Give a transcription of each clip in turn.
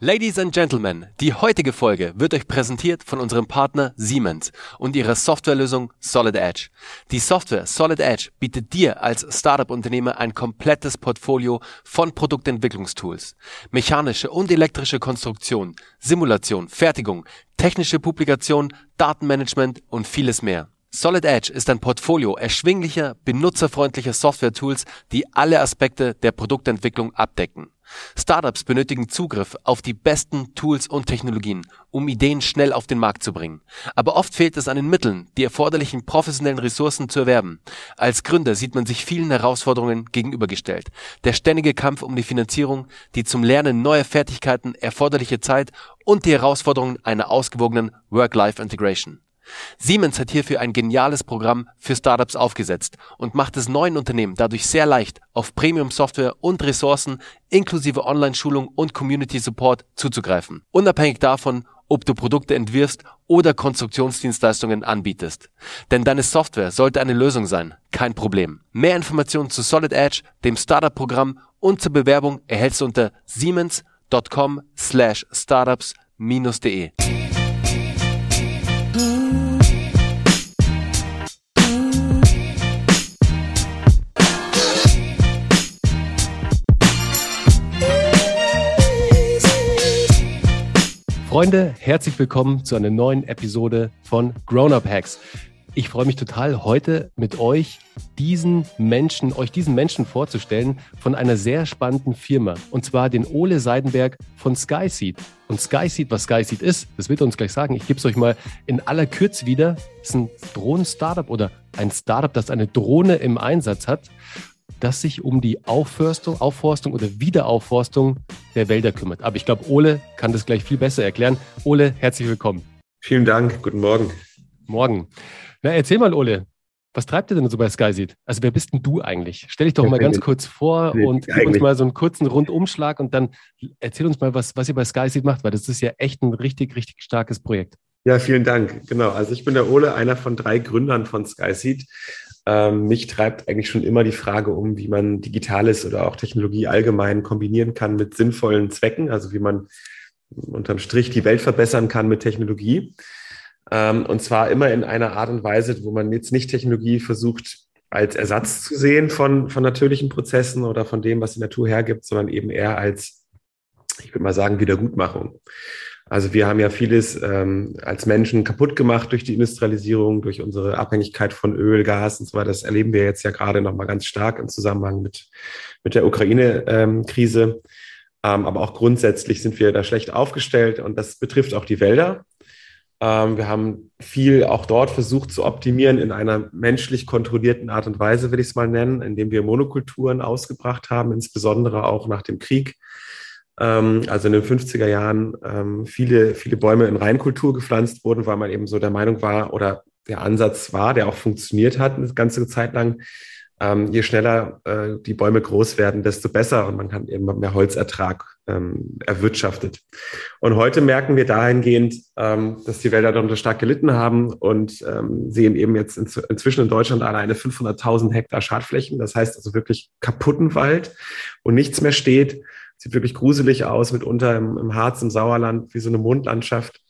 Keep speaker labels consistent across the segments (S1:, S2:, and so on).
S1: Ladies and Gentlemen, die heutige Folge wird euch präsentiert von unserem Partner Siemens und ihrer Softwarelösung Solid Edge. Die Software Solid Edge bietet dir als Startup-Unternehmer ein komplettes Portfolio von Produktentwicklungstools. Mechanische und elektrische Konstruktion, Simulation, Fertigung, technische Publikation, Datenmanagement und vieles mehr. Solid Edge ist ein Portfolio erschwinglicher, benutzerfreundlicher Software-Tools, die alle Aspekte der Produktentwicklung abdecken. Startups benötigen Zugriff auf die besten Tools und Technologien, um Ideen schnell auf den Markt zu bringen. Aber oft fehlt es an den Mitteln, die erforderlichen professionellen Ressourcen zu erwerben. Als Gründer sieht man sich vielen Herausforderungen gegenübergestellt. Der ständige Kampf um die Finanzierung, die zum Lernen neuer Fertigkeiten erforderliche Zeit und die Herausforderungen einer ausgewogenen Work-Life-Integration. Siemens hat hierfür ein geniales Programm für Startups aufgesetzt und macht es neuen Unternehmen dadurch sehr leicht, auf Premium-Software und Ressourcen inklusive Online-Schulung und Community-Support zuzugreifen, unabhängig davon, ob du Produkte entwirfst oder Konstruktionsdienstleistungen anbietest. Denn deine Software sollte eine Lösung sein, kein Problem. Mehr Informationen zu Solid Edge, dem Startup-Programm und zur Bewerbung erhältst du unter siemens.com slash startups-de. Freunde, herzlich willkommen zu einer neuen Episode von Grown Up Hacks. Ich freue mich total, heute mit euch diesen Menschen, euch diesen Menschen vorzustellen von einer sehr spannenden Firma. Und zwar den Ole Seidenberg von Skyseed. Und Skyseed, was Skyseed ist, das wird er uns gleich sagen. Ich gebe es euch mal in aller Kürze wieder. Das ist ein Drohnen-Startup oder ein Startup, das eine Drohne im Einsatz hat das sich um die Aufforstung, Aufforstung oder Wiederaufforstung der Wälder kümmert. Aber ich glaube, Ole kann das gleich viel besser erklären. Ole, herzlich willkommen.
S2: Vielen Dank. Guten Morgen.
S1: Morgen. Na, erzähl mal, Ole, was treibt ihr denn so bei SkySeed? Also wer bist denn du eigentlich? Stell dich doch mal ganz kurz vor und gib uns mal so einen kurzen Rundumschlag und dann erzähl uns mal, was, was ihr bei SkySeed macht, weil das ist ja echt ein richtig, richtig starkes Projekt.
S2: Ja, vielen Dank. Genau. Also ich bin der Ole, einer von drei Gründern von SkySeed. Ähm, mich treibt eigentlich schon immer die Frage um, wie man Digitales oder auch Technologie allgemein kombinieren kann mit sinnvollen Zwecken, also wie man unterm Strich die Welt verbessern kann mit Technologie. Ähm, und zwar immer in einer Art und Weise, wo man jetzt nicht Technologie versucht, als Ersatz zu sehen von, von natürlichen Prozessen oder von dem, was die Natur hergibt, sondern eben eher als, ich würde mal sagen, Wiedergutmachung. Also wir haben ja vieles ähm, als Menschen kaputt gemacht durch die Industrialisierung, durch unsere Abhängigkeit von Öl, Gas und so weiter. Das erleben wir jetzt ja gerade nochmal ganz stark im Zusammenhang mit, mit der Ukraine-Krise. Ähm, aber auch grundsätzlich sind wir da schlecht aufgestellt und das betrifft auch die Wälder. Ähm, wir haben viel auch dort versucht zu optimieren in einer menschlich kontrollierten Art und Weise, will ich es mal nennen, indem wir Monokulturen ausgebracht haben, insbesondere auch nach dem Krieg also in den 50er Jahren ähm, viele, viele Bäume in Reinkultur gepflanzt wurden, weil man eben so der Meinung war oder der Ansatz war, der auch funktioniert hat eine ganze Zeit lang, ähm, je schneller äh, die Bäume groß werden, desto besser und man kann eben mehr Holzertrag ähm, erwirtschaftet. Und heute merken wir dahingehend, ähm, dass die Wälder darunter stark gelitten haben und ähm, sehen eben jetzt in, inzwischen in Deutschland alleine 500.000 Hektar Schadflächen. Das heißt also wirklich kaputten Wald und nichts mehr steht. Sieht wirklich gruselig aus, mitunter im, im Harz, im Sauerland, wie so eine Mondlandschaft.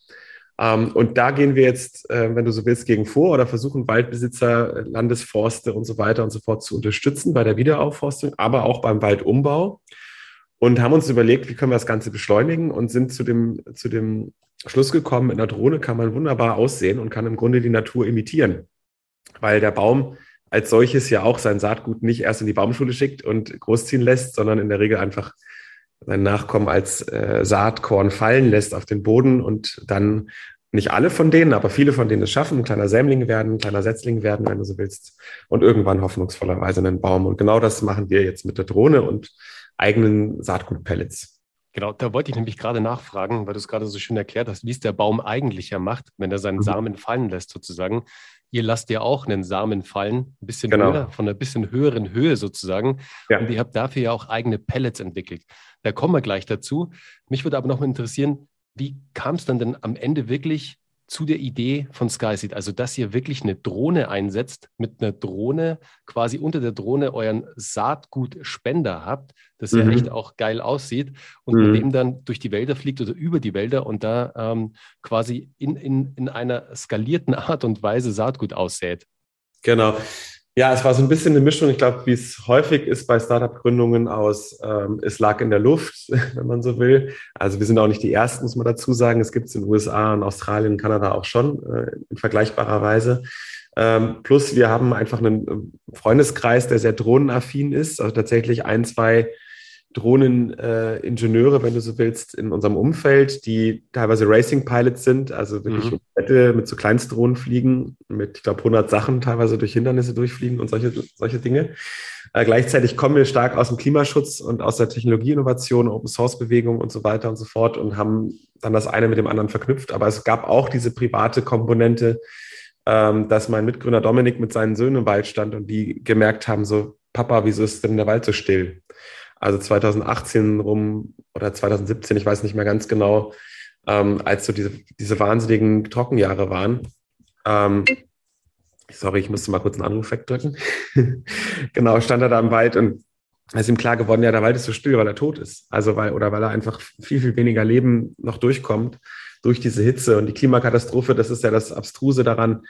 S2: Ähm, und da gehen wir jetzt, äh, wenn du so willst, gegen vor oder versuchen Waldbesitzer, Landesforste und so weiter und so fort zu unterstützen bei der Wiederaufforstung, aber auch beim Waldumbau. Und haben uns überlegt, wie können wir das Ganze beschleunigen und sind zu dem, zu dem Schluss gekommen, in der Drohne kann man wunderbar aussehen und kann im Grunde die Natur imitieren. Weil der Baum als solches ja auch sein Saatgut nicht erst in die Baumschule schickt und großziehen lässt, sondern in der Regel einfach sein Nachkommen als äh, Saatkorn fallen lässt auf den Boden und dann nicht alle von denen, aber viele von denen es schaffen, ein kleiner Sämling werden, ein kleiner Setzling werden, wenn du so willst, und irgendwann hoffnungsvollerweise einen Baum. Und genau das machen wir jetzt mit der Drohne und eigenen Saatgutpellets.
S1: Genau, da wollte ich nämlich gerade nachfragen, weil du es gerade so schön erklärt hast, wie es der Baum eigentlich ja macht, wenn er seinen mhm. Samen fallen lässt, sozusagen. Ihr lasst ja auch einen Samen fallen, ein bisschen genau. höher, von einer bisschen höheren Höhe sozusagen. Ja. Und ihr habt dafür ja auch eigene Pellets entwickelt. Da kommen wir gleich dazu. Mich würde aber noch mal interessieren, wie kam es dann denn am Ende wirklich zu der Idee von SkySeed, also dass ihr wirklich eine Drohne einsetzt, mit einer Drohne quasi unter der Drohne euren Saatgutspender habt, das mhm. ja echt auch geil aussieht und mhm. mit dem dann durch die Wälder fliegt oder über die Wälder und da ähm, quasi in, in, in einer skalierten Art und Weise Saatgut aussät.
S2: Genau. Ja, es war so ein bisschen eine Mischung, ich glaube, wie es häufig ist bei Startup-Gründungen aus, ähm, es lag in der Luft, wenn man so will. Also wir sind auch nicht die Ersten, muss man dazu sagen. Es gibt es in den USA und Australien, Kanada auch schon äh, in vergleichbarer Weise. Ähm, plus wir haben einfach einen Freundeskreis, der sehr drohnenaffin ist. Also tatsächlich ein, zwei Drohneningenieure, äh, wenn du so willst, in unserem Umfeld, die teilweise Racing Pilots sind, also wirklich mhm. mit so Kleinstdrohnen fliegen, mit, ich glaube, 100 Sachen teilweise durch Hindernisse durchfliegen und solche, solche Dinge. Äh, gleichzeitig kommen wir stark aus dem Klimaschutz und aus der Technologieinnovation, Open Source Bewegung und so weiter und so fort und haben dann das eine mit dem anderen verknüpft. Aber es gab auch diese private Komponente, ähm, dass mein Mitgründer Dominik mit seinen Söhnen im Wald stand und die gemerkt haben, so, Papa, wieso ist denn der Wald so still? Also 2018 rum oder 2017, ich weiß nicht mehr ganz genau, ähm, als so diese, diese wahnsinnigen Trockenjahre waren. Ähm, sorry, ich musste mal kurz einen Anruf wegdrücken. genau, stand er da im Wald und es ist ihm klar geworden, ja, der Wald ist so still, weil er tot ist. Also weil, oder weil er einfach viel, viel weniger Leben noch durchkommt durch diese Hitze und die Klimakatastrophe, das ist ja das Abstruse daran.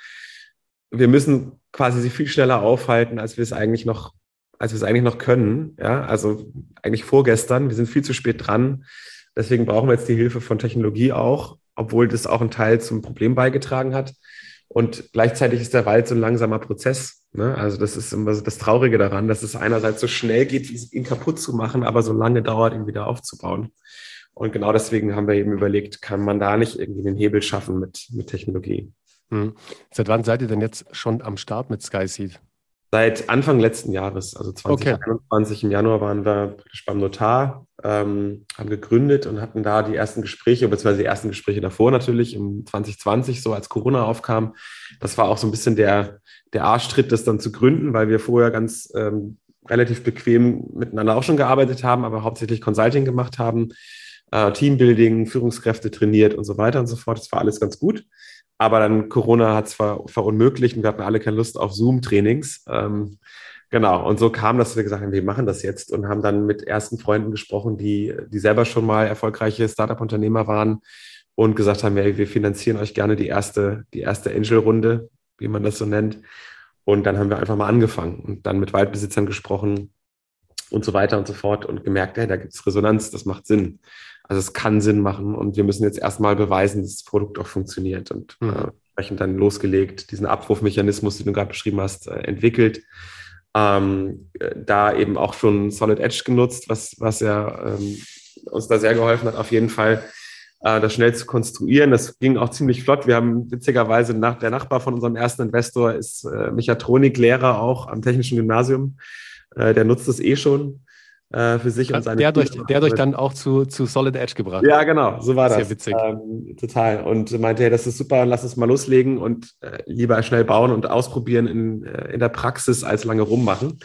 S2: Wir müssen quasi sie viel schneller aufhalten, als wir es eigentlich noch als wir es eigentlich noch können. Ja, also eigentlich vorgestern. Wir sind viel zu spät dran. Deswegen brauchen wir jetzt die Hilfe von Technologie auch, obwohl das auch ein Teil zum Problem beigetragen hat. Und gleichzeitig ist der Wald so ein langsamer Prozess. Ne? Also das ist immer das Traurige daran, dass es einerseits so schnell geht, ihn kaputt zu machen, aber so lange dauert, ihn wieder aufzubauen. Und genau deswegen haben wir eben überlegt, kann man da nicht irgendwie den Hebel schaffen mit, mit Technologie.
S1: Hm. Seit wann seid ihr denn jetzt schon am Start mit SkySeed?
S2: Seit Anfang letzten Jahres, also 2021 okay. im Januar, waren wir praktisch beim Notar, ähm, haben gegründet und hatten da die ersten Gespräche, beziehungsweise die ersten Gespräche davor natürlich, im 2020, so als Corona aufkam. Das war auch so ein bisschen der, der Arschtritt, das dann zu gründen, weil wir vorher ganz ähm, relativ bequem miteinander auch schon gearbeitet haben, aber hauptsächlich Consulting gemacht haben, äh, Teambuilding, Führungskräfte trainiert und so weiter und so fort. Das war alles ganz gut. Aber dann Corona hat es ver verunmöglicht und wir hatten alle keine Lust auf Zoom-Trainings. Ähm, genau. Und so kam, dass wir gesagt haben, wir machen das jetzt und haben dann mit ersten Freunden gesprochen, die, die selber schon mal erfolgreiche Startup-Unternehmer waren und gesagt haben, ja, wir finanzieren euch gerne die erste, die erste Angel-Runde, wie man das so nennt. Und dann haben wir einfach mal angefangen und dann mit Waldbesitzern gesprochen und so weiter und so fort und gemerkt, hey, da gibt es Resonanz, das macht Sinn. Also es kann Sinn machen und wir müssen jetzt erstmal beweisen, dass das Produkt auch funktioniert und mhm. äh, entsprechend dann losgelegt, diesen Abrufmechanismus, den du gerade beschrieben hast, äh, entwickelt. Ähm, äh, da eben auch schon Solid Edge genutzt, was, was ja ähm, uns da sehr geholfen hat, auf jeden Fall äh, das schnell zu konstruieren. Das ging auch ziemlich flott. Wir haben witzigerweise nach, der Nachbar von unserem ersten Investor ist äh, Mechatroniklehrer auch am Technischen Gymnasium. Äh, der nutzt das eh schon äh, für sich und seine
S1: der, durch, der durch dann auch zu, zu Solid Edge gebracht.
S2: Ja, genau, so war das.
S1: Sehr witzig.
S2: Ähm, total. Und meinte, hey, das ist super, lass uns mal loslegen und äh, lieber schnell bauen und ausprobieren in, äh, in der Praxis als lange rummachen.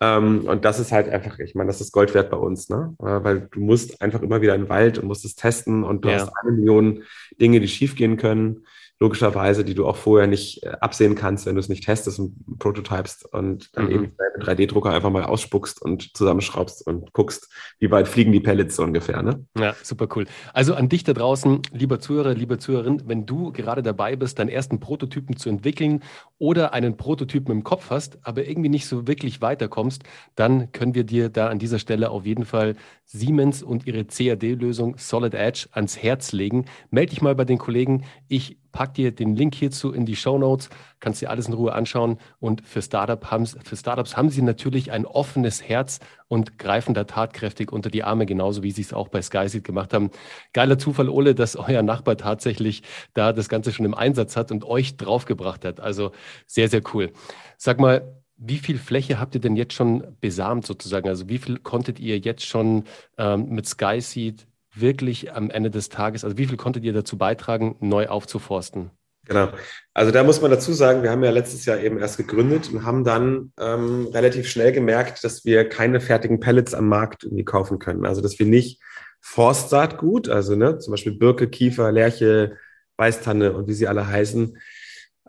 S2: Ähm, und das ist halt einfach, ich meine, das ist Gold wert bei uns, ne? Äh, weil du musst einfach immer wieder in den Wald und musst es testen und du ja. hast eine Million Dinge, die schiefgehen können logischerweise, die du auch vorher nicht äh, absehen kannst, wenn du es nicht testest und prototypest und dann mhm. eben mit 3D-Drucker einfach mal ausspuckst und zusammenschraubst und guckst, wie weit fliegen die Pellets so ungefähr. Ne?
S1: Ja, super cool. Also an dich da draußen, lieber Zuhörer, lieber Zuhörerin, wenn du gerade dabei bist, deinen ersten Prototypen zu entwickeln oder einen Prototypen im Kopf hast, aber irgendwie nicht so wirklich weiterkommst, dann können wir dir da an dieser Stelle auf jeden Fall Siemens und ihre CAD-Lösung Solid Edge ans Herz legen. Melde dich mal bei den Kollegen. Ich pack dir den Link hierzu in die Show Notes, kannst dir alles in Ruhe anschauen. Und für, Startup für Startups haben sie natürlich ein offenes Herz und greifen da tatkräftig unter die Arme, genauso wie sie es auch bei SkySeed gemacht haben. Geiler Zufall, Ole, dass euer Nachbar tatsächlich da das Ganze schon im Einsatz hat und euch draufgebracht hat. Also sehr, sehr cool. Sag mal, wie viel Fläche habt ihr denn jetzt schon besamt sozusagen? Also wie viel konntet ihr jetzt schon ähm, mit SkySeed wirklich am Ende des Tages, also wie viel konntet ihr dazu beitragen, neu aufzuforsten?
S2: Genau. Also da muss man dazu sagen, wir haben ja letztes Jahr eben erst gegründet und haben dann ähm, relativ schnell gemerkt, dass wir keine fertigen Pellets am Markt irgendwie kaufen können. Also dass wir nicht Forstsaatgut, also ne, zum Beispiel Birke, Kiefer, Lärche, Weißtanne und wie sie alle heißen,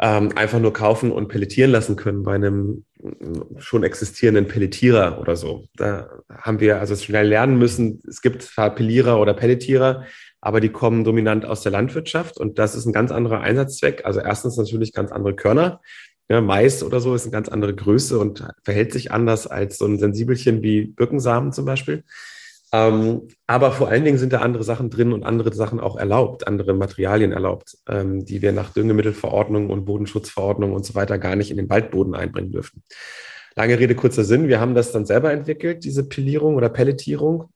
S2: ähm, einfach nur kaufen und pelletieren lassen können bei einem schon existierenden Pelletierer oder so. Da haben wir also schnell lernen müssen, es gibt zwar Pellierer oder Pelletierer, aber die kommen dominant aus der Landwirtschaft und das ist ein ganz anderer Einsatzzweck. Also erstens natürlich ganz andere Körner. Ja, Mais oder so ist eine ganz andere Größe und verhält sich anders als so ein Sensibelchen wie Birkensamen zum Beispiel. Ähm, aber vor allen Dingen sind da andere Sachen drin und andere Sachen auch erlaubt, andere Materialien erlaubt, ähm, die wir nach Düngemittelverordnung und Bodenschutzverordnung und so weiter gar nicht in den Waldboden einbringen dürfen. Lange Rede, kurzer Sinn. Wir haben das dann selber entwickelt, diese Pillierung oder Pelletierung.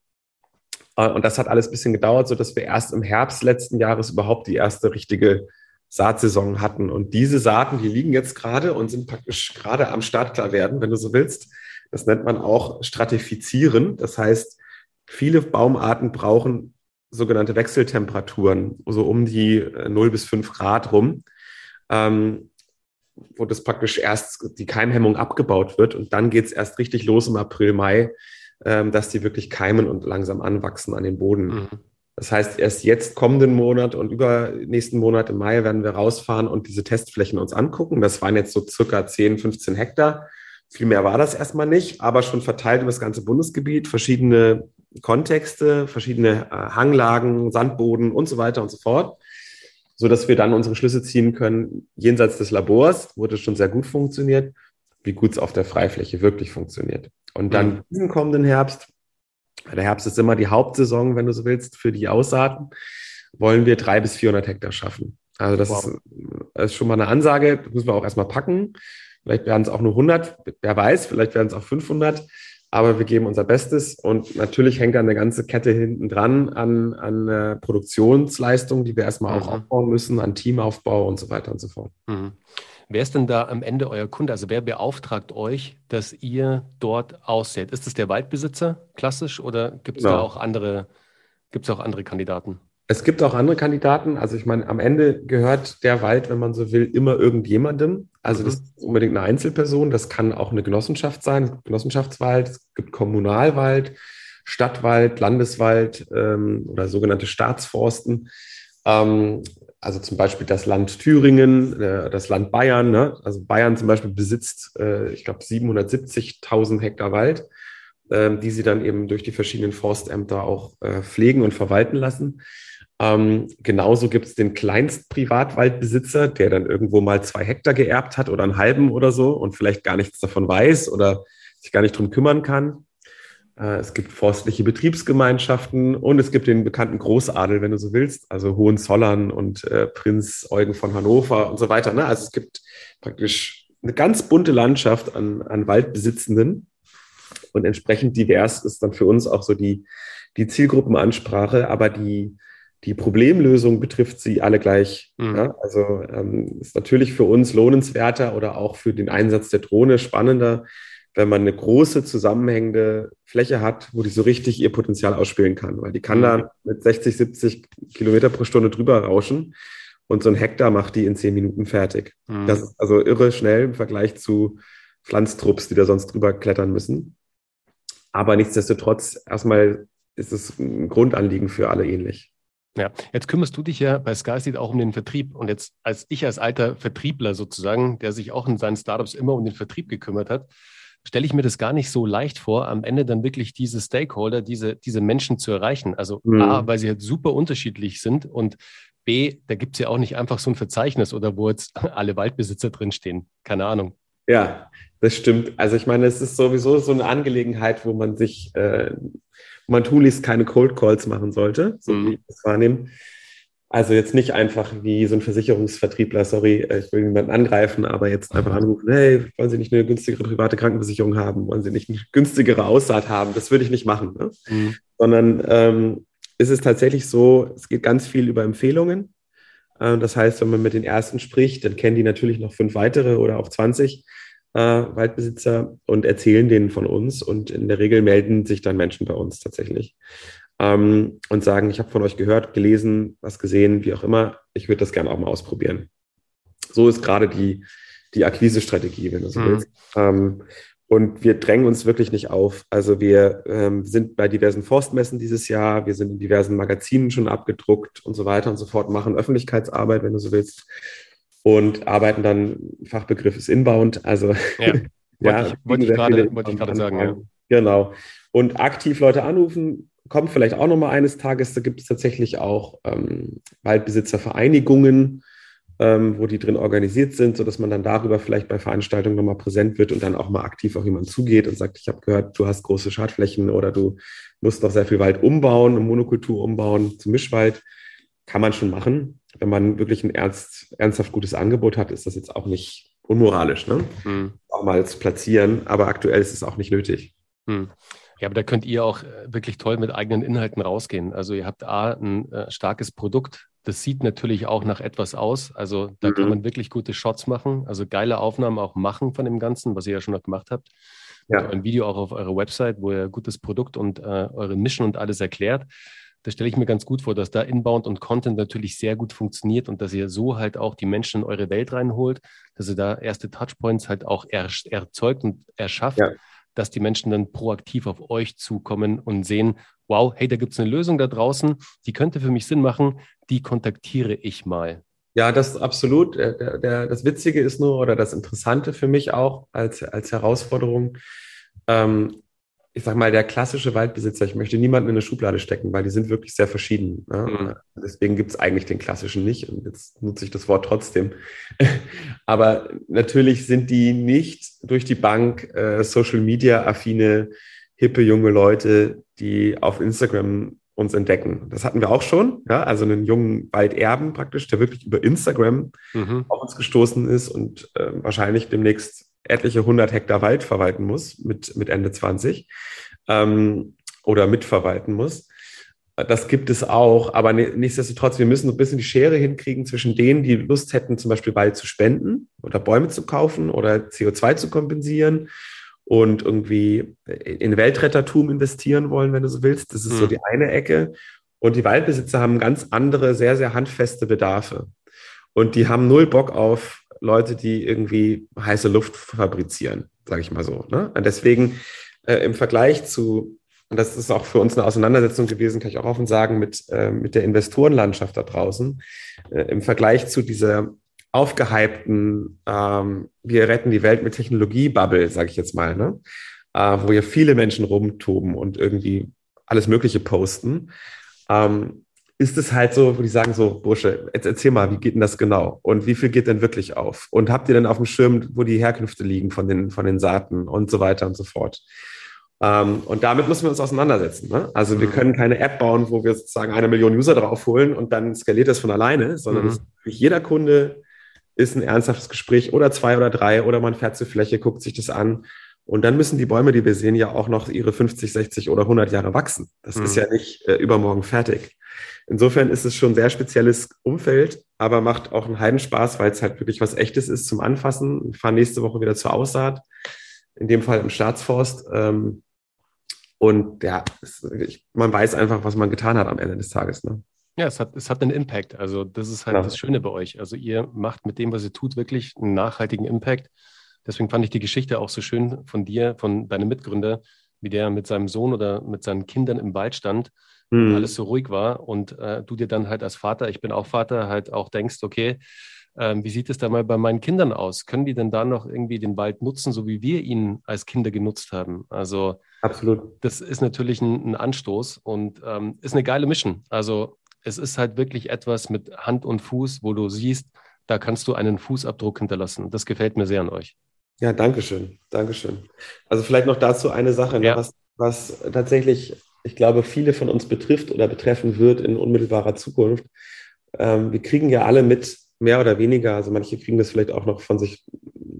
S2: Äh, und das hat alles ein bisschen gedauert, sodass wir erst im Herbst letzten Jahres überhaupt die erste richtige Saatsaison hatten. Und diese Saaten, die liegen jetzt gerade und sind praktisch gerade am Startklar werden, wenn du so willst. Das nennt man auch Stratifizieren. Das heißt, Viele Baumarten brauchen sogenannte Wechseltemperaturen, so um die 0 äh, bis 5 Grad rum, ähm, wo das praktisch erst die Keimhemmung abgebaut wird und dann geht es erst richtig los im April, Mai, ähm, dass die wirklich keimen und langsam anwachsen an den Boden. Mhm. Das heißt, erst jetzt kommenden Monat und übernächsten Monat im Mai werden wir rausfahren und diese Testflächen uns angucken. Das waren jetzt so circa 10, 15 Hektar. Viel mehr war das erstmal nicht, aber schon verteilt über das ganze Bundesgebiet, verschiedene Kontexte, verschiedene äh, Hanglagen, Sandboden und so weiter und so fort, so dass wir dann unsere Schlüsse ziehen können. Jenseits des Labors, wo das schon sehr gut funktioniert, wie gut es auf der Freifläche wirklich funktioniert. Und dann mhm. diesen kommenden Herbst, der Herbst ist immer die Hauptsaison, wenn du so willst, für die Aussaaten, wollen wir drei bis 400 Hektar schaffen. Also das wow. ist, ist, schon mal eine Ansage, das müssen wir auch erstmal packen. Vielleicht werden es auch nur 100, wer weiß, vielleicht werden es auch 500 aber wir geben unser Bestes und natürlich hängt da eine ganze Kette hinten dran an, an äh, Produktionsleistung, die wir erstmal auch mhm. aufbauen müssen, an Teamaufbau und so weiter und so fort.
S1: Mhm. Wer ist denn da am Ende euer Kunde? Also wer beauftragt euch, dass ihr dort aussät? Ist es der Waldbesitzer klassisch oder gibt es genau. da auch andere, gibt es auch andere Kandidaten?
S2: Es gibt auch andere Kandidaten. Also ich meine, am Ende gehört der Wald, wenn man so will, immer irgendjemandem. Also das mhm. ist unbedingt eine Einzelperson. Das kann auch eine Genossenschaft sein, Genossenschaftswald. Es gibt Kommunalwald, Stadtwald, Landeswald ähm, oder sogenannte Staatsforsten. Ähm, also zum Beispiel das Land Thüringen, äh, das Land Bayern. Ne? Also Bayern zum Beispiel besitzt, äh, ich glaube, 770.000 Hektar Wald. Ähm, die sie dann eben durch die verschiedenen Forstämter auch äh, pflegen und verwalten lassen. Ähm, genauso gibt es den Kleinstprivatwaldbesitzer, der dann irgendwo mal zwei Hektar geerbt hat oder einen halben oder so und vielleicht gar nichts davon weiß oder sich gar nicht drum kümmern kann. Äh, es gibt forstliche Betriebsgemeinschaften und es gibt den bekannten Großadel, wenn du so willst, also Hohenzollern und äh, Prinz Eugen von Hannover und so weiter. Ne? Also es gibt praktisch eine ganz bunte Landschaft an, an Waldbesitzenden. Und entsprechend divers ist dann für uns auch so die, die Zielgruppenansprache, aber die, die Problemlösung betrifft sie alle gleich. Mhm. Ja? Also ähm, ist natürlich für uns lohnenswerter oder auch für den Einsatz der Drohne spannender, wenn man eine große zusammenhängende Fläche hat, wo die so richtig ihr Potenzial ausspielen kann, weil die kann mhm. da mit 60, 70 Kilometer pro Stunde drüber rauschen und so ein Hektar macht die in zehn Minuten fertig. Mhm. Das ist also irre schnell im Vergleich zu Pflanztrupps, die da sonst drüber klettern müssen. Aber nichtsdestotrotz, erstmal ist es ein Grundanliegen für alle ähnlich.
S1: Ja, jetzt kümmerst du dich ja bei SkySeed auch um den Vertrieb. Und jetzt als ich als alter Vertriebler sozusagen, der sich auch in seinen Startups immer um den Vertrieb gekümmert hat, stelle ich mir das gar nicht so leicht vor, am Ende dann wirklich diese Stakeholder, diese, diese Menschen zu erreichen. Also mhm. A, weil sie halt super unterschiedlich sind und B, da gibt es ja auch nicht einfach so ein Verzeichnis oder wo jetzt alle Waldbesitzer drinstehen. Keine Ahnung.
S2: Ja, das stimmt. Also ich meine, es ist sowieso so eine Angelegenheit, wo man sich, äh, man tunlichst keine Cold Calls machen sollte, so mhm. wie ich das wahrnehme. Also jetzt nicht einfach wie so ein Versicherungsvertriebler, sorry, äh, ich will niemanden angreifen, aber jetzt einfach anrufen, hey, wollen Sie nicht eine günstigere private Krankenversicherung haben? Wollen Sie nicht eine günstigere Aussaat haben? Das würde ich nicht machen. Ne? Mhm. Sondern ähm, ist es tatsächlich so, es geht ganz viel über Empfehlungen. Äh, das heißt, wenn man mit den ersten spricht, dann kennen die natürlich noch fünf weitere oder auch 20 äh, Waldbesitzer und erzählen denen von uns. Und in der Regel melden sich dann Menschen bei uns tatsächlich ähm, und sagen, ich habe von euch gehört, gelesen, was gesehen, wie auch immer. Ich würde das gerne auch mal ausprobieren. So ist gerade die, die Akquise-Strategie, wenn du so mhm. willst. Ähm, Und wir drängen uns wirklich nicht auf. Also wir ähm, sind bei diversen Forstmessen dieses Jahr, wir sind in diversen Magazinen schon abgedruckt und so weiter und so fort, machen Öffentlichkeitsarbeit, wenn du so willst, und arbeiten dann, Fachbegriff ist inbound, also
S1: ja, ja ich, wollte ich gerade, wollte ich gerade sagen, ja.
S2: Genau. Und aktiv Leute anrufen, kommt vielleicht auch nochmal eines Tages, da gibt es tatsächlich auch ähm, Waldbesitzervereinigungen, ähm, wo die drin organisiert sind, sodass man dann darüber vielleicht bei Veranstaltungen nochmal präsent wird und dann auch mal aktiv auf jemanden zugeht und sagt, ich habe gehört, du hast große Schadflächen oder du musst noch sehr viel Wald umbauen, Monokultur umbauen zum Mischwald. Kann man schon machen. Wenn man wirklich ein ernst, ernsthaft gutes Angebot hat, ist das jetzt auch nicht unmoralisch, ne? Mhm. Auch mal zu platzieren, aber aktuell ist es auch nicht nötig.
S1: Mhm. Ja, aber da könnt ihr auch äh, wirklich toll mit eigenen Inhalten rausgehen. Also ihr habt A, ein äh, starkes Produkt. Das sieht natürlich auch nach etwas aus. Also da mhm. kann man wirklich gute Shots machen. Also geile Aufnahmen auch machen von dem Ganzen, was ihr ja schon noch gemacht habt. Ja. ein Video auch auf eurer Website, wo ihr gutes Produkt und äh, eure Mission und alles erklärt. Da stelle ich mir ganz gut vor, dass da Inbound und Content natürlich sehr gut funktioniert und dass ihr so halt auch die Menschen in eure Welt reinholt, dass ihr da erste Touchpoints halt auch er erzeugt und erschafft. Ja dass die Menschen dann proaktiv auf euch zukommen und sehen, wow, hey, da gibt es eine Lösung da draußen, die könnte für mich Sinn machen, die kontaktiere ich mal.
S2: Ja, das absolut. Der, der, das Witzige ist nur, oder das Interessante für mich auch als, als Herausforderung, ähm, ich sag mal, der klassische Waldbesitzer, ich möchte niemanden in eine Schublade stecken, weil die sind wirklich sehr verschieden. Ne? Mhm. Deswegen gibt es eigentlich den klassischen nicht und jetzt nutze ich das Wort trotzdem. Aber natürlich sind die nicht durch die Bank äh, Social Media affine, hippe junge Leute, die auf Instagram uns entdecken. Das hatten wir auch schon, ja, also einen jungen Walderben praktisch, der wirklich über Instagram mhm. auf uns gestoßen ist und äh, wahrscheinlich demnächst etliche hundert Hektar Wald verwalten muss mit, mit Ende 20 ähm, oder mitverwalten muss. Das gibt es auch, aber nichtsdestotrotz, wir müssen so ein bisschen die Schere hinkriegen zwischen denen, die Lust hätten, zum Beispiel Wald zu spenden oder Bäume zu kaufen oder CO2 zu kompensieren und irgendwie in Weltrettertum investieren wollen, wenn du so willst. Das ist mhm. so die eine Ecke. Und die Waldbesitzer haben ganz andere, sehr, sehr handfeste Bedarfe. Und die haben null Bock auf Leute, die irgendwie heiße Luft fabrizieren, sage ich mal so. Ne? Und deswegen äh, im Vergleich zu, und das ist auch für uns eine Auseinandersetzung gewesen, kann ich auch offen sagen, mit, äh, mit der Investorenlandschaft da draußen, äh, im Vergleich zu dieser aufgehypten, ähm, wir retten die Welt mit Technologie-Bubble, sage ich jetzt mal, ne? Äh, wo ja viele Menschen rumtoben und irgendwie alles Mögliche posten. Ähm, ist es halt so, wo die sagen so, Bursche, jetzt erzähl mal, wie geht denn das genau? Und wie viel geht denn wirklich auf? Und habt ihr denn auf dem Schirm, wo die Herkünfte liegen von den, von den Saaten und so weiter und so fort? Ähm, und damit müssen wir uns auseinandersetzen. Ne? Also mhm. wir können keine App bauen, wo wir sozusagen eine Million User draufholen und dann skaliert das von alleine, sondern mhm. jeder Kunde ist ein ernsthaftes Gespräch oder zwei oder drei oder man fährt zur Fläche, guckt sich das an und dann müssen die Bäume, die wir sehen, ja auch noch ihre 50, 60 oder 100 Jahre wachsen. Das mhm. ist ja nicht äh, übermorgen fertig. Insofern ist es schon ein sehr spezielles Umfeld, aber macht auch einen Heidenspaß, weil es halt wirklich was Echtes ist zum Anfassen. Wir fahren nächste Woche wieder zur Aussaat, in dem Fall im Staatsforst. Ähm, und ja, es, ich, man weiß einfach, was man getan hat am Ende des Tages. Ne?
S1: Ja, es hat, es hat einen Impact. Also das ist halt ja. das Schöne bei euch. Also ihr macht mit dem, was ihr tut, wirklich einen nachhaltigen Impact. Deswegen fand ich die Geschichte auch so schön von dir, von deinem Mitgründer, wie der mit seinem Sohn oder mit seinen Kindern im Wald stand mhm. alles so ruhig war und äh, du dir dann halt als Vater, ich bin auch Vater, halt auch denkst, okay, ähm, wie sieht es da mal bei meinen Kindern aus? Können die denn da noch irgendwie den Wald nutzen, so wie wir ihn als Kinder genutzt haben? Also
S2: absolut.
S1: Das ist natürlich ein, ein Anstoß und ähm, ist eine geile Mission. Also es ist halt wirklich etwas mit Hand und Fuß, wo du siehst, da kannst du einen Fußabdruck hinterlassen. Das gefällt mir sehr an euch.
S2: Ja, danke schön. Dankeschön. Also vielleicht noch dazu eine Sache, ne, ja. was, was tatsächlich ich glaube, viele von uns betrifft oder betreffen wird in unmittelbarer Zukunft. Ähm, wir kriegen ja alle mit, mehr oder weniger, also manche kriegen das vielleicht auch noch von sich,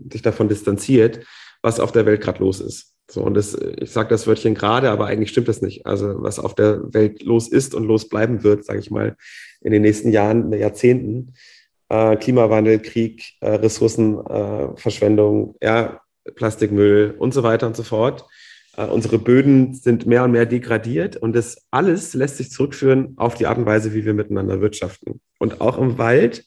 S2: sich davon distanziert, was auf der Welt gerade los ist. So, und das, ich sage das Wörtchen gerade, aber eigentlich stimmt das nicht. Also was auf der Welt los ist und los bleiben wird, sage ich mal, in den nächsten Jahren, Jahrzehnten. Äh, Klimawandel, Krieg, äh, Ressourcenverschwendung, äh, ja, Plastikmüll und so weiter und so fort. Äh, unsere Böden sind mehr und mehr degradiert und das alles lässt sich zurückführen auf die Art und Weise, wie wir miteinander wirtschaften. Und auch im Wald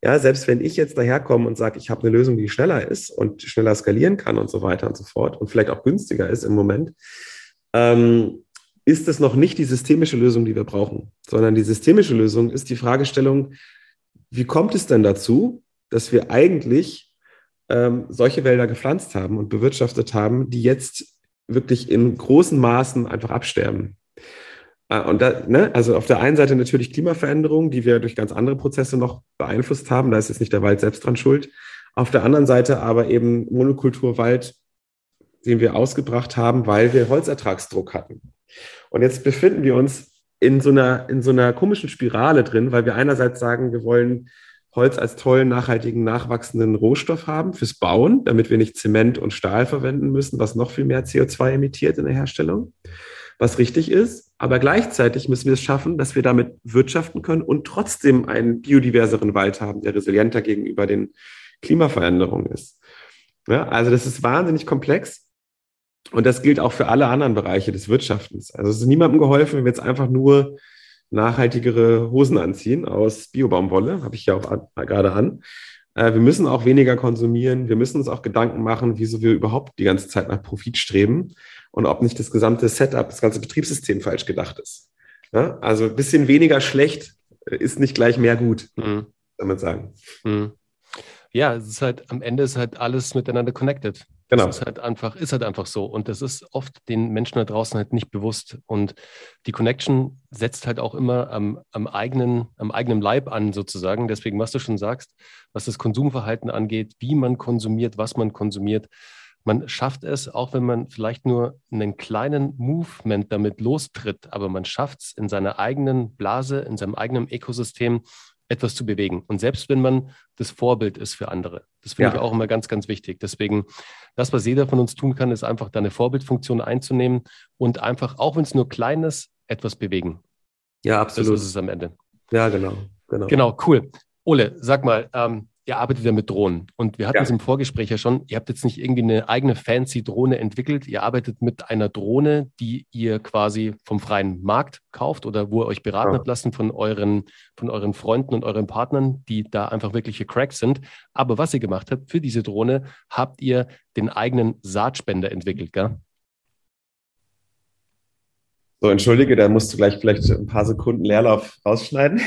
S2: Ja, selbst wenn ich jetzt daherkomme und sage, ich habe eine Lösung, die schneller ist und schneller skalieren kann und so weiter und so fort und vielleicht auch günstiger ist im Moment, ähm, ist es noch nicht die systemische Lösung, die wir brauchen, sondern die systemische Lösung ist die Fragestellung, wie kommt es denn dazu, dass wir eigentlich ähm, solche Wälder gepflanzt haben und bewirtschaftet haben, die jetzt wirklich in großen Maßen einfach absterben? Äh, und da, ne, also auf der einen Seite natürlich Klimaveränderungen, die wir durch ganz andere Prozesse noch beeinflusst haben. Da ist jetzt nicht der Wald selbst dran schuld. Auf der anderen Seite aber eben Monokulturwald, den wir ausgebracht haben, weil wir Holzertragsdruck hatten. Und jetzt befinden wir uns in so einer, in so einer komischen Spirale drin, weil wir einerseits sagen, wir wollen Holz als tollen, nachhaltigen, nachwachsenden Rohstoff haben fürs Bauen, damit wir nicht Zement und Stahl verwenden müssen, was noch viel mehr CO2 emittiert in der Herstellung, was richtig ist. Aber gleichzeitig müssen wir es schaffen, dass wir damit wirtschaften können und trotzdem einen biodiverseren Wald haben, der resilienter gegenüber den Klimaveränderungen ist. Ja, also das ist wahnsinnig komplex. Und das gilt auch für alle anderen Bereiche des Wirtschaftens. Also es ist niemandem geholfen, wenn wir jetzt einfach nur nachhaltigere Hosen anziehen aus Biobaumwolle, habe ich ja auch gerade an. Äh, wir müssen auch weniger konsumieren. Wir müssen uns auch Gedanken machen, wieso wir überhaupt die ganze Zeit nach Profit streben und ob nicht das gesamte Setup, das ganze Betriebssystem falsch gedacht ist. Ja? Also ein bisschen weniger schlecht ist nicht gleich mehr gut, mhm. kann man sagen.
S1: Mhm. Ja, es ist halt, am Ende ist halt alles miteinander connected. Genau. Das ist halt einfach, ist halt einfach so. Und das ist oft den Menschen da draußen halt nicht bewusst. Und die Connection setzt halt auch immer am, am, eigenen, am eigenen Leib an, sozusagen. Deswegen, was du schon sagst, was das Konsumverhalten angeht, wie man konsumiert, was man konsumiert, man schafft es, auch wenn man vielleicht nur einen kleinen Movement damit lostritt, aber man schafft es in seiner eigenen Blase, in seinem eigenen Ökosystem etwas zu bewegen. Und selbst wenn man das Vorbild ist für andere. Das finde ja. ich auch immer ganz, ganz wichtig. Deswegen, das, was jeder von uns tun kann, ist einfach da eine Vorbildfunktion einzunehmen und einfach, auch wenn es nur klein ist, etwas bewegen.
S2: Ja, absolut.
S1: Das ist es am Ende.
S2: Ja, genau.
S1: Genau, genau cool. Ole, sag mal, ähm, ihr arbeitet ja mit Drohnen. Und wir hatten ja. es im Vorgespräch ja schon, ihr habt jetzt nicht irgendwie eine eigene fancy Drohne entwickelt. Ihr arbeitet mit einer Drohne, die ihr quasi vom freien Markt kauft oder wo ihr euch beraten ja. habt lassen von euren, von euren Freunden und euren Partnern, die da einfach wirkliche Cracks sind. Aber was ihr gemacht habt, für diese Drohne habt ihr den eigenen Saatspender entwickelt, gell?
S2: So, entschuldige, da musst du gleich vielleicht ein paar Sekunden Leerlauf rausschneiden.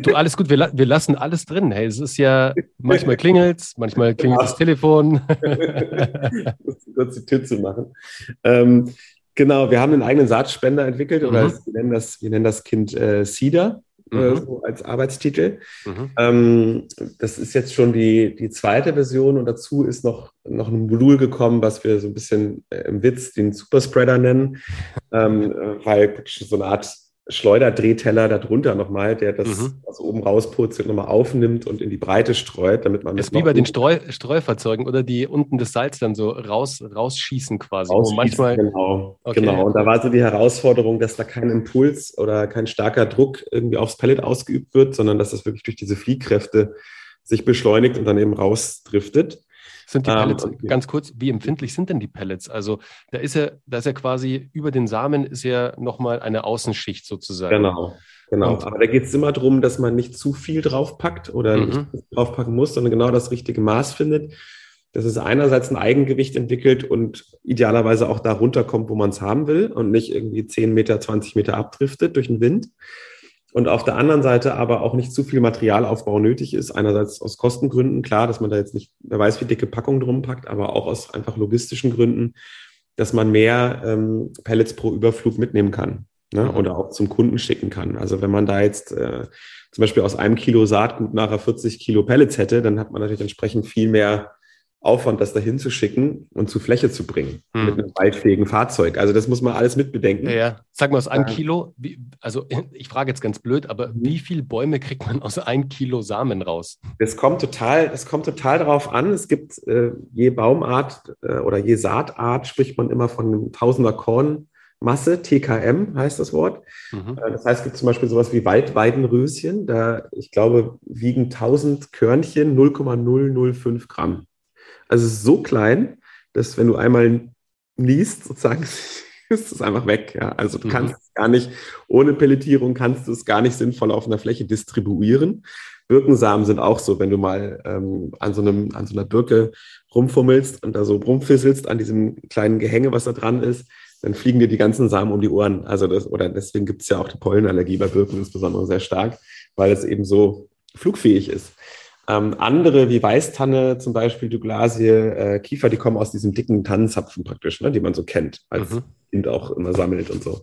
S1: Du, alles gut, wir, wir lassen alles drin. Hey, es ist ja, manchmal klingelt es, manchmal klingelt das Telefon.
S2: kurz die Tür zu machen. Ähm, genau, wir haben einen eigenen Saatspender entwickelt, oder mhm. wir, nennen das, wir nennen das Kind äh, Cedar. Äh, mhm. so als Arbeitstitel. Mhm. Ähm, das ist jetzt schon die, die zweite Version und dazu ist noch, noch ein Modul gekommen, was wir so ein bisschen äh, im Witz den Superspreader nennen, ähm, äh, weil so eine Art Schleuderdrehteller darunter nochmal, der das mhm. also oben rauspurzelt, nochmal aufnimmt und in die Breite streut, damit man
S1: das. Ist wie bei den Streu Streufahrzeugen oder die unten das Salz dann so raus, rausschießen quasi.
S2: Rausschießen, manchmal, genau, okay. genau. Und da war so die Herausforderung, dass da kein Impuls oder kein starker Druck irgendwie aufs Pellet ausgeübt wird, sondern dass das wirklich durch diese Fliehkräfte sich beschleunigt und dann eben rausdriftet.
S1: Sind die ähm, Pellets, ähm, ganz kurz, wie empfindlich sind denn die Pellets? Also da ist ja, da ist ja quasi über den Samen ist ja nochmal eine Außenschicht sozusagen.
S2: Genau, genau. Und, Aber da geht es immer darum, dass man nicht zu viel draufpackt oder mhm. nicht draufpacken muss, sondern genau das richtige Maß findet. Dass es einerseits ein Eigengewicht entwickelt und idealerweise auch da runterkommt, wo man es haben will und nicht irgendwie 10 Meter, 20 Meter abdriftet durch den Wind und auf der anderen Seite aber auch nicht zu viel Materialaufbau nötig ist. Einerseits aus Kostengründen, klar, dass man da jetzt nicht, wer weiß, wie dicke Packungen drum packt, aber auch aus einfach logistischen Gründen, dass man mehr ähm, Pellets pro Überflug mitnehmen kann ne? Mhm. oder auch zum Kunden schicken kann. Also wenn man da jetzt äh, zum Beispiel aus einem Kilo Saatgut nachher 40 Kilo Pellets hätte, dann hat man natürlich entsprechend viel mehr Aufwand, das dahin zu schicken und zur Fläche zu bringen hm. mit einem waldfähigen Fahrzeug. Also das muss man alles mitbedenken.
S1: Ja, ja. Sag mal, aus einem Kilo, wie, also ich frage jetzt ganz blöd, aber mhm. wie viele Bäume kriegt man aus einem Kilo Samen raus?
S2: Das kommt total, das kommt total darauf an. Es gibt äh, je Baumart äh, oder je Saatart spricht man immer von einem Tausender Korn. Masse, TKM heißt das Wort. Mhm. Äh, das heißt, es gibt zum Beispiel sowas wie Waldweidenröschen. Da, ich glaube, wiegen 1000 Körnchen 0,005 Gramm. Also es ist so klein, dass wenn du einmal liest, sozusagen, ist es einfach weg. Ja? Also du mhm. kannst es gar nicht, ohne Pelletierung kannst du es gar nicht sinnvoll auf einer Fläche distribuieren. Birkensamen sind auch so, wenn du mal ähm, an, so einem, an so einer Birke rumfummelst und da so rumfisselst an diesem kleinen Gehänge, was da dran ist, dann fliegen dir die ganzen Samen um die Ohren. Also das, oder deswegen gibt es ja auch die Pollenallergie bei Birken insbesondere sehr stark, weil es eben so flugfähig ist. Ähm, andere wie Weißtanne, zum Beispiel Douglasie, äh, Kiefer, die kommen aus diesem dicken Tannenzapfen praktisch, ne, die man so kennt, als mhm. Kind auch immer sammelt und so.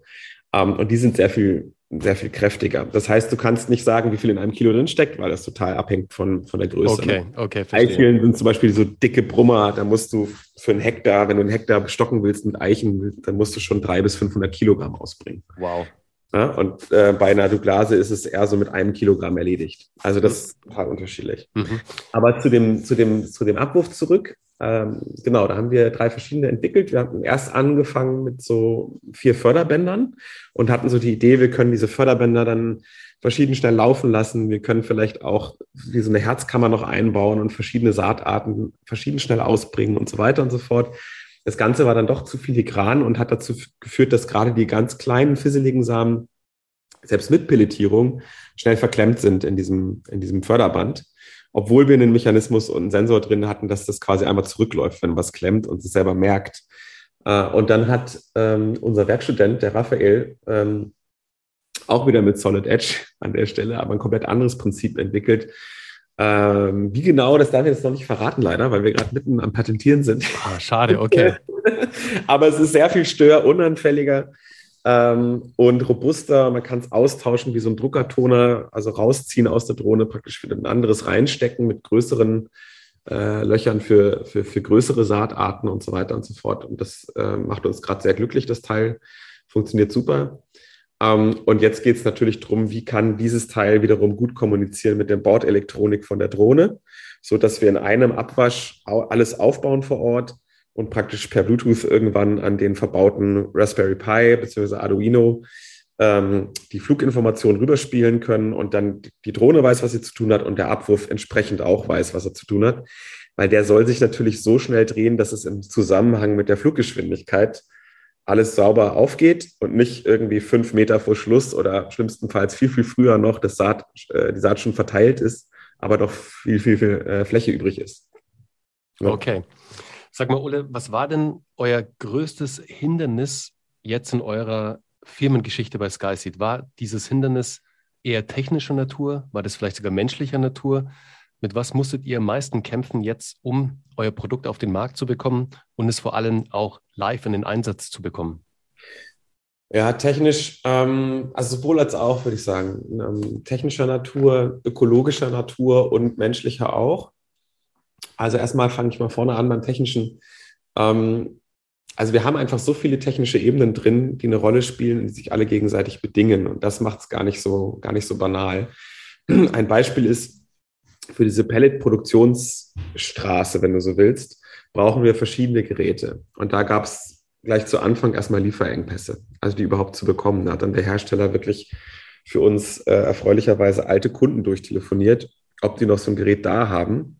S2: Ähm, und die sind sehr viel, sehr viel kräftiger. Das heißt, du kannst nicht sagen, wie viel in einem Kilo drin steckt, weil das total abhängt von, von der Größe.
S1: Okay, ne? okay,
S2: verstehe. Eicheln sind zum Beispiel so dicke Brummer, da musst du für einen Hektar, wenn du einen Hektar stocken willst mit Eichen, dann musst du schon drei bis 500 Kilogramm ausbringen.
S1: Wow.
S2: Ja, und äh, bei einer Douglase ist es eher so mit einem Kilogramm erledigt. Also das ist total unterschiedlich. Mhm. Aber zu dem, zu, dem, zu dem Abwurf zurück. Ähm, genau, da haben wir drei verschiedene entwickelt. Wir hatten erst angefangen mit so vier Förderbändern und hatten so die Idee, wir können diese Förderbänder dann verschieden schnell laufen lassen. Wir können vielleicht auch wie so eine Herzkammer noch einbauen und verschiedene Saatarten verschieden schnell ausbringen und so weiter und so fort. Das Ganze war dann doch zu filigran und hat dazu geführt, dass gerade die ganz kleinen, fisseligen Samen, selbst mit Pelletierung, schnell verklemmt sind in diesem, in diesem Förderband. Obwohl wir einen Mechanismus und einen Sensor drin hatten, dass das quasi einmal zurückläuft, wenn was klemmt und es selber merkt. Äh, und dann hat ähm, unser Werkstudent, der Raphael, ähm, auch wieder mit Solid Edge an der Stelle, aber ein komplett anderes Prinzip entwickelt, ähm, wie genau, das darf ich jetzt noch nicht verraten, leider, weil wir gerade mitten am Patentieren sind.
S1: Ah, schade, okay.
S2: Aber es ist sehr viel störunanfälliger ähm, und robuster. Man kann es austauschen wie so ein Druckertoner, also rausziehen aus der Drohne, praktisch wieder ein anderes reinstecken mit größeren äh, Löchern für, für, für größere Saatarten und so weiter und so fort. Und das äh, macht uns gerade sehr glücklich, das Teil. Funktioniert super. Ähm, und jetzt geht es natürlich darum, wie kann dieses Teil wiederum gut kommunizieren mit der Bordelektronik von der Drohne, so dass wir in einem Abwasch alles aufbauen vor Ort und praktisch per Bluetooth irgendwann an den verbauten Raspberry Pi bzw. Arduino ähm, die Fluginformation rüberspielen können und dann die Drohne weiß, was sie zu tun hat und der Abwurf entsprechend auch weiß, was er zu tun hat. Weil der soll sich natürlich so schnell drehen, dass es im Zusammenhang mit der Fluggeschwindigkeit alles sauber aufgeht und nicht irgendwie fünf Meter vor Schluss oder schlimmstenfalls viel, viel früher noch das Saat, äh, die Saat schon verteilt ist, aber doch viel, viel, viel äh, Fläche übrig ist.
S1: Ja. Okay. Sag mal, Ole, was war denn euer größtes Hindernis jetzt in eurer Firmengeschichte bei SkySeed? War dieses Hindernis eher technischer Natur? War das vielleicht sogar menschlicher Natur? Mit was musstet ihr am meisten kämpfen jetzt, um euer Produkt auf den Markt zu bekommen und es vor allem auch live in den Einsatz zu bekommen?
S2: Ja, technisch, ähm, also sowohl als auch, würde ich sagen. Ähm, technischer Natur, ökologischer Natur und menschlicher auch. Also erstmal fange ich mal vorne an beim technischen. Ähm, also wir haben einfach so viele technische Ebenen drin, die eine Rolle spielen und die sich alle gegenseitig bedingen. Und das macht es gar nicht so, gar nicht so banal. Ein Beispiel ist, für diese Pellet-Produktionsstraße, wenn du so willst, brauchen wir verschiedene Geräte. Und da gab es gleich zu Anfang erstmal Lieferengpässe, also die überhaupt zu bekommen. Da hat dann der Hersteller wirklich für uns äh, erfreulicherweise alte Kunden durchtelefoniert, ob die noch so ein Gerät da haben.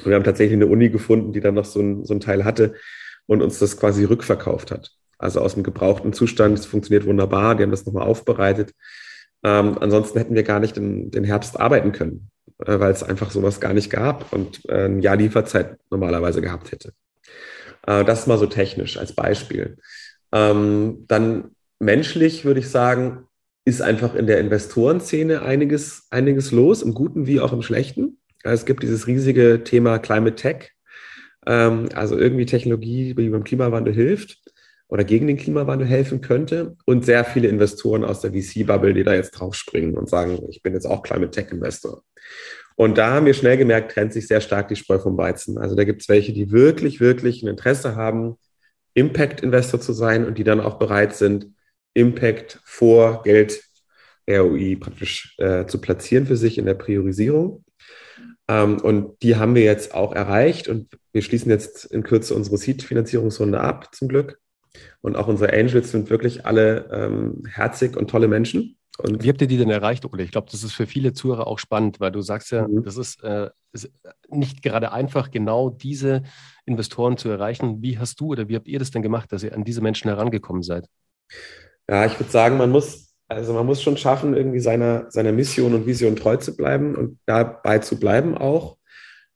S2: Und wir haben tatsächlich eine Uni gefunden, die dann noch so ein, so ein Teil hatte und uns das quasi rückverkauft hat. Also aus dem gebrauchten Zustand, es funktioniert wunderbar, die haben das nochmal aufbereitet. Ähm, ansonsten hätten wir gar nicht in, den Herbst arbeiten können. Äh, weil es einfach sowas gar nicht gab und äh, ein Jahr Lieferzeit normalerweise gehabt hätte. Äh, das mal so technisch als Beispiel. Ähm, dann menschlich würde ich sagen, ist einfach in der Investorenszene einiges, einiges los, im Guten wie auch im Schlechten. Es gibt dieses riesige Thema Climate Tech, ähm, also irgendwie Technologie, die beim Klimawandel hilft oder gegen den Klimawandel helfen könnte und sehr viele Investoren aus der VC-Bubble, die da jetzt draufspringen und sagen, ich bin jetzt auch Climate Tech-Investor. Und da haben wir schnell gemerkt, trennt sich sehr stark die Spreu vom Weizen. Also da gibt es welche, die wirklich, wirklich ein Interesse haben, Impact-Investor zu sein und die dann auch bereit sind, Impact vor Geld ROI praktisch äh, zu platzieren für sich in der Priorisierung. Ähm, und die haben wir jetzt auch erreicht und wir schließen jetzt in Kürze unsere Seed-Finanzierungsrunde ab, zum Glück. Und auch unsere Angels sind wirklich alle ähm, herzig und tolle Menschen.
S1: Und Wie habt ihr die denn erreicht, Ole? Ich glaube, das ist für viele Zuhörer auch spannend, weil du sagst ja, mhm. das ist, äh, ist, nicht gerade einfach, genau diese Investoren zu erreichen. Wie hast du oder wie habt ihr das denn gemacht, dass ihr an diese Menschen herangekommen seid?
S2: Ja, ich würde sagen, man muss, also man muss schon schaffen, irgendwie seiner, seiner Mission und Vision treu zu bleiben und dabei zu bleiben auch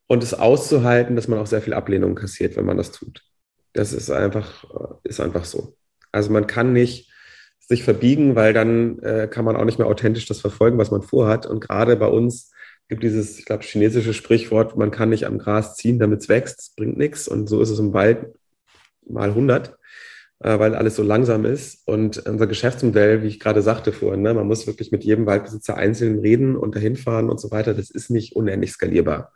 S2: und es auszuhalten, dass man auch sehr viel Ablehnung kassiert, wenn man das tut. Das ist einfach, ist einfach so. Also man kann nicht sich verbiegen, weil dann äh, kann man auch nicht mehr authentisch das verfolgen, was man vorhat. Und gerade bei uns gibt dieses, ich glaube, chinesische Sprichwort, man kann nicht am Gras ziehen, damit es wächst, bringt nichts. Und so ist es im Wald mal 100, äh, weil alles so langsam ist. Und unser Geschäftsmodell, wie ich gerade sagte vorhin, ne, man muss wirklich mit jedem Waldbesitzer einzeln reden und dahin fahren und so weiter. Das ist nicht unendlich skalierbar.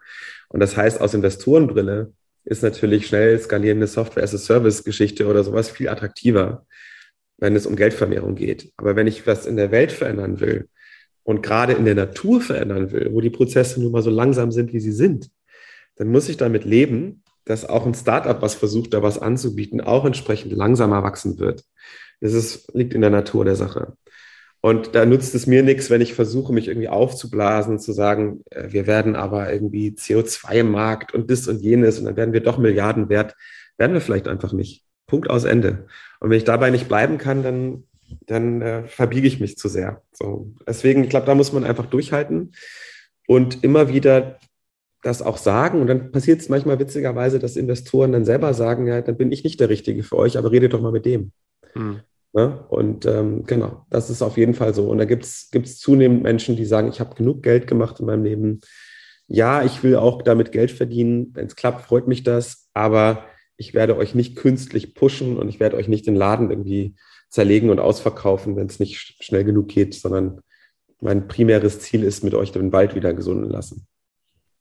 S2: Und das heißt, aus Investorenbrille ist natürlich schnell skalierende Software-as-a-Service-Geschichte oder sowas viel attraktiver wenn es um Geldvermehrung geht. Aber wenn ich was in der Welt verändern will und gerade in der Natur verändern will, wo die Prozesse nun mal so langsam sind, wie sie sind, dann muss ich damit leben, dass auch ein Startup, was versucht, da was anzubieten, auch entsprechend langsamer wachsen wird. Das ist, liegt in der Natur der Sache. Und da nutzt es mir nichts, wenn ich versuche, mich irgendwie aufzublasen, zu sagen, äh, wir werden aber irgendwie CO2 im Markt und das und jenes und dann werden wir doch Milliarden wert. Werden wir vielleicht einfach nicht. Punkt aus Ende. Und wenn ich dabei nicht bleiben kann, dann, dann äh, verbiege ich mich zu sehr. So. Deswegen, ich glaube, da muss man einfach durchhalten und immer wieder das auch sagen. Und dann passiert es manchmal witzigerweise, dass Investoren dann selber sagen, ja, dann bin ich nicht der Richtige für euch, aber redet doch mal mit dem. Mhm. Ja, und ähm, genau, das ist auf jeden Fall so. Und da gibt es zunehmend Menschen, die sagen, ich habe genug Geld gemacht in meinem Leben. Ja, ich will auch damit Geld verdienen. Wenn es klappt, freut mich das. Aber ich werde euch nicht künstlich pushen und ich werde euch nicht den Laden irgendwie zerlegen und ausverkaufen, wenn es nicht schnell genug geht, sondern mein primäres Ziel ist, mit euch den Wald wieder gesunden lassen.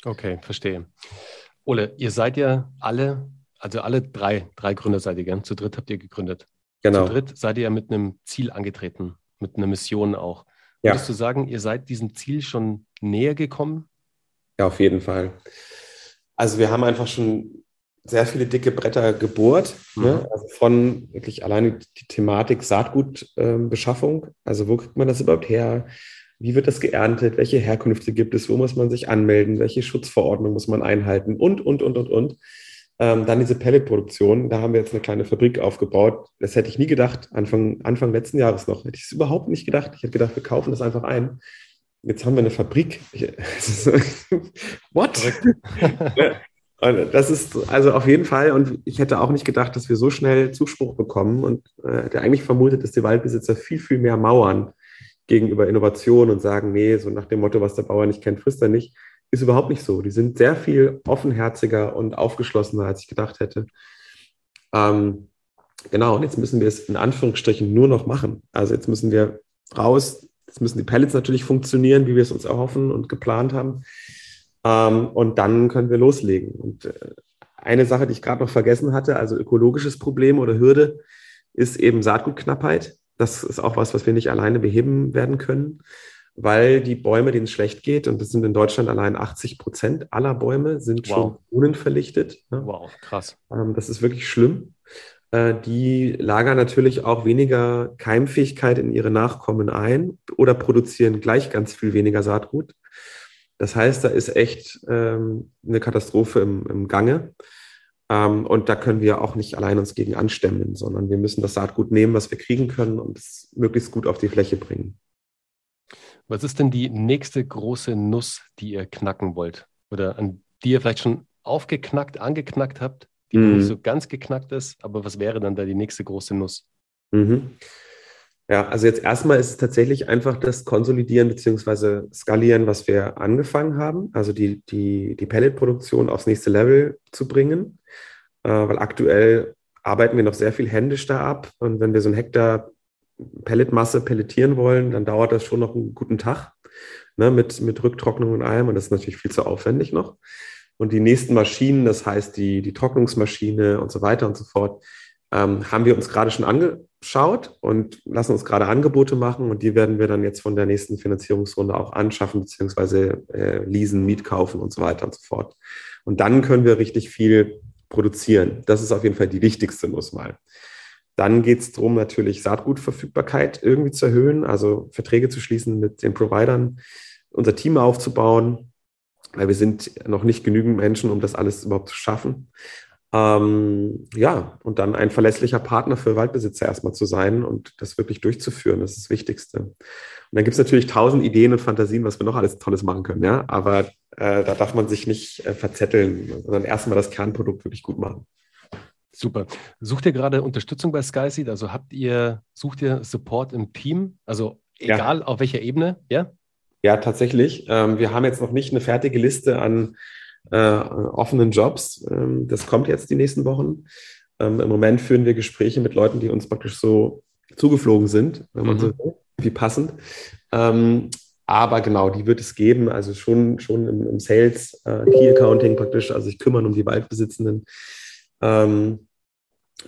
S1: Okay, verstehe. Ole, ihr seid ja alle, also alle drei, drei Gründer seid ihr, gell? Zu dritt habt ihr gegründet. Genau. Zu dritt seid ihr ja mit einem Ziel angetreten, mit einer Mission auch. Ja. Würdest du sagen, ihr seid diesem Ziel schon näher gekommen?
S2: Ja, auf jeden Fall. Also wir haben einfach schon sehr viele dicke Bretter gebohrt. Mhm. Ne? Also von wirklich alleine die Thematik Saatgutbeschaffung. Ähm, also wo kriegt man das überhaupt her? Wie wird das geerntet? Welche Herkünfte gibt es? Wo muss man sich anmelden? Welche Schutzverordnung muss man einhalten? Und, und, und, und, und. Ähm, dann diese Pelletproduktion. Da haben wir jetzt eine kleine Fabrik aufgebaut. Das hätte ich nie gedacht, Anfang, Anfang letzten Jahres noch. Hätte ich es überhaupt nicht gedacht. Ich hätte gedacht, wir kaufen das einfach ein. Jetzt haben wir eine Fabrik. What? Und das ist also auf jeden Fall, und ich hätte auch nicht gedacht, dass wir so schnell Zuspruch bekommen und äh, hätte eigentlich vermutet, dass die Waldbesitzer viel, viel mehr mauern gegenüber Innovation und sagen, nee, so nach dem Motto, was der Bauer nicht kennt, frisst er nicht, ist überhaupt nicht so. Die sind sehr viel offenherziger und aufgeschlossener, als ich gedacht hätte. Ähm, genau, und jetzt müssen wir es in Anführungsstrichen nur noch machen. Also jetzt müssen wir raus, jetzt müssen die Pellets natürlich funktionieren, wie wir es uns erhoffen und geplant haben. Ähm, und dann können wir loslegen. Und äh, eine Sache, die ich gerade noch vergessen hatte, also ökologisches Problem oder Hürde, ist eben Saatgutknappheit. Das ist auch was, was wir nicht alleine beheben werden können, weil die Bäume, denen es schlecht geht, und das sind in Deutschland allein 80 Prozent aller Bäume, sind wow. schon unenverlichtet.
S1: Ne? Wow, krass.
S2: Ähm, das ist wirklich schlimm. Äh, die lagern natürlich auch weniger Keimfähigkeit in ihre Nachkommen ein oder produzieren gleich ganz viel weniger Saatgut. Das heißt, da ist echt ähm, eine Katastrophe im, im Gange. Ähm, und da können wir auch nicht allein uns gegen anstemmen, sondern wir müssen das Saatgut nehmen, was wir kriegen können und es möglichst gut auf die Fläche bringen.
S1: Was ist denn die nächste große Nuss, die ihr knacken wollt? Oder an die ihr vielleicht schon aufgeknackt, angeknackt habt, die mhm. nicht so ganz geknackt ist, aber was wäre dann da die nächste große Nuss?
S2: Mhm. Ja, also jetzt erstmal ist es tatsächlich einfach das Konsolidieren beziehungsweise Skalieren, was wir angefangen haben, also die, die, die Pelletproduktion aufs nächste Level zu bringen, äh, weil aktuell arbeiten wir noch sehr viel händisch da ab und wenn wir so ein Hektar Pelletmasse pelletieren wollen, dann dauert das schon noch einen guten Tag ne, mit, mit Rücktrocknung und allem und das ist natürlich viel zu aufwendig noch. Und die nächsten Maschinen, das heißt die, die Trocknungsmaschine und so weiter und so fort, ähm, haben wir uns gerade schon angeschaut und lassen uns gerade Angebote machen und die werden wir dann jetzt von der nächsten Finanzierungsrunde auch anschaffen, beziehungsweise äh, leasen, kaufen und so weiter und so fort. Und dann können wir richtig viel produzieren. Das ist auf jeden Fall die wichtigste Nuss mal. Dann geht es darum, natürlich Saatgutverfügbarkeit irgendwie zu erhöhen, also Verträge zu schließen mit den Providern, unser Team aufzubauen, weil wir sind noch nicht genügend Menschen, um das alles überhaupt zu schaffen. Ähm, ja, und dann ein verlässlicher Partner für Waldbesitzer erstmal zu sein und das wirklich durchzuführen, das ist das Wichtigste. Und dann gibt es natürlich tausend Ideen und Fantasien, was wir noch alles Tolles machen können, ja. Aber äh, da darf man sich nicht äh, verzetteln, sondern erstmal das Kernprodukt wirklich gut machen.
S1: Super. Sucht ihr gerade Unterstützung bei SkySeed? Also habt ihr, sucht ihr Support im Team? Also egal ja. auf welcher Ebene, ja?
S2: Ja, tatsächlich. Ähm, wir haben jetzt noch nicht eine fertige Liste an äh, offenen Jobs. Ähm, das kommt jetzt die nächsten Wochen. Ähm, Im Moment führen wir Gespräche mit Leuten, die uns praktisch so zugeflogen sind, wenn man mhm. so will, wie passend. Aber genau, die wird es geben, also schon, schon im, im Sales, äh, Key Accounting praktisch, also sich kümmern um die Waldbesitzenden. Ähm,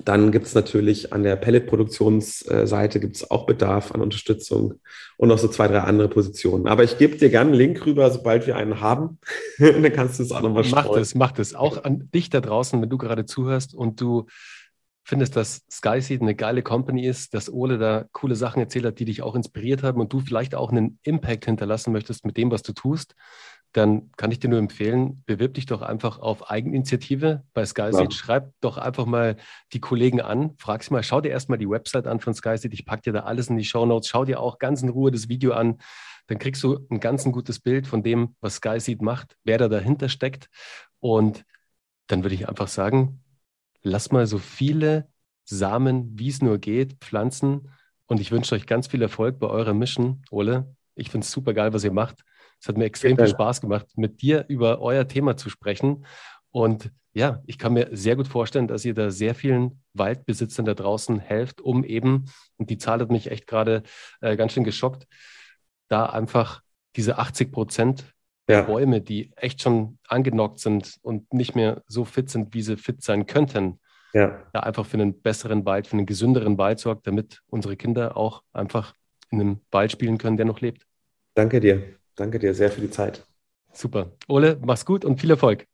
S2: dann gibt es natürlich an der Pellet-Produktionsseite gibt es auch Bedarf an Unterstützung und noch so zwei, drei andere Positionen. Aber ich gebe dir gerne einen Link rüber, sobald wir einen haben. dann kannst du es auch nochmal
S1: streuen. Mach das, mach das. Auch an dich da draußen, wenn du gerade zuhörst und du findest, dass SkySeed eine geile Company ist, dass Ole da coole Sachen erzählt hat, die dich auch inspiriert haben und du vielleicht auch einen Impact hinterlassen möchtest mit dem, was du tust, dann kann ich dir nur empfehlen, bewirb dich doch einfach auf Eigeninitiative bei SkySeed. Ja. Schreib doch einfach mal die Kollegen an, frag sie mal, schau dir erstmal die Website an von SkySeed. Ich packe dir da alles in die Show Notes. Schau dir auch ganz in Ruhe das Video an. Dann kriegst du ein ganz ein gutes Bild von dem, was SkySeed macht, wer da dahinter steckt. Und dann würde ich einfach sagen, lass mal so viele Samen, wie es nur geht, pflanzen. Und ich wünsche euch ganz viel Erfolg bei eurer Mission, Ole. Ich finde es super geil, was ihr macht. Es hat mir extrem viel Spaß gemacht, mit dir über euer Thema zu sprechen. Und ja, ich kann mir sehr gut vorstellen, dass ihr da sehr vielen Waldbesitzern da draußen helft, um eben, und die Zahl hat mich echt gerade äh, ganz schön geschockt, da einfach diese 80 Prozent ja. Bäume, die echt schon angenockt sind und nicht mehr so fit sind, wie sie fit sein könnten, ja. da einfach für einen besseren Wald, für einen gesünderen Wald sorgt, damit unsere Kinder auch einfach in einem Wald spielen können, der noch lebt.
S2: Danke dir. Danke dir sehr für die Zeit.
S1: Super. Ole, mach's gut und viel Erfolg.